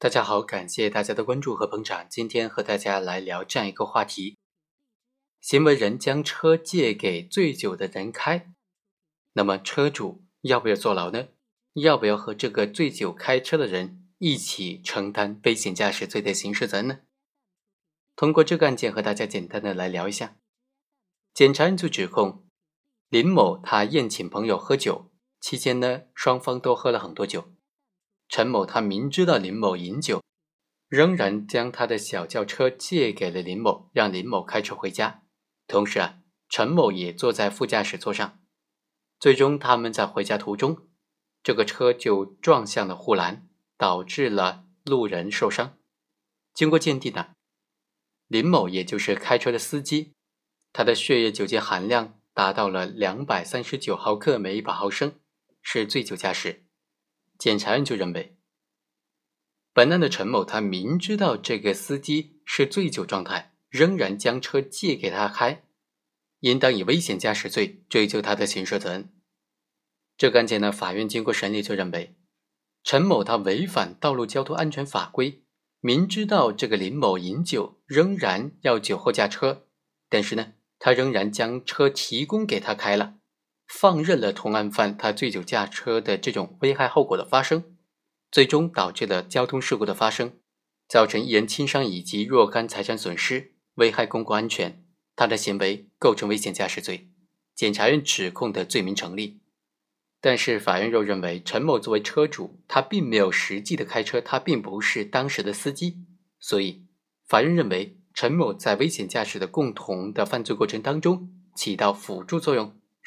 大家好，感谢大家的关注和捧场。今天和大家来聊这样一个话题：行为人将车借给醉酒的人开，那么车主要不要坐牢呢？要不要和这个醉酒开车的人一起承担危险驾驶罪的刑事责任呢？通过这个案件和大家简单的来聊一下。检察院就指控林某他宴请朋友喝酒期间呢，双方都喝了很多酒。陈某他明知道林某饮酒，仍然将他的小轿车借给了林某，让林某开车回家。同时啊，陈某也坐在副驾驶座上。最终，他们在回家途中，这个车就撞向了护栏，导致了路人受伤。经过鉴定呢，林某也就是开车的司机，他的血液酒精含量达到了两百三十九毫克每一百毫升，是醉酒驾驶。检察院就认为，本案的陈某他明知道这个司机是醉酒状态，仍然将车借给他开，应当以危险驾驶罪追究他的刑事责任。这个案件呢，法院经过审理就认为，陈某他违反道路交通安全法规，明知道这个林某饮酒，仍然要酒后驾车，但是呢，他仍然将车提供给他开了。放任了同案犯他醉酒驾车的这种危害后果的发生，最终导致了交通事故的发生，造成一人轻伤以及若干财产损失，危害公共安全。他的行为构成危险驾驶罪，检察院指控的罪名成立。但是法院又认为陈某作为车主，他并没有实际的开车，他并不是当时的司机，所以法院认为陈某在危险驾驶的共同的犯罪过程当中起到辅助作用。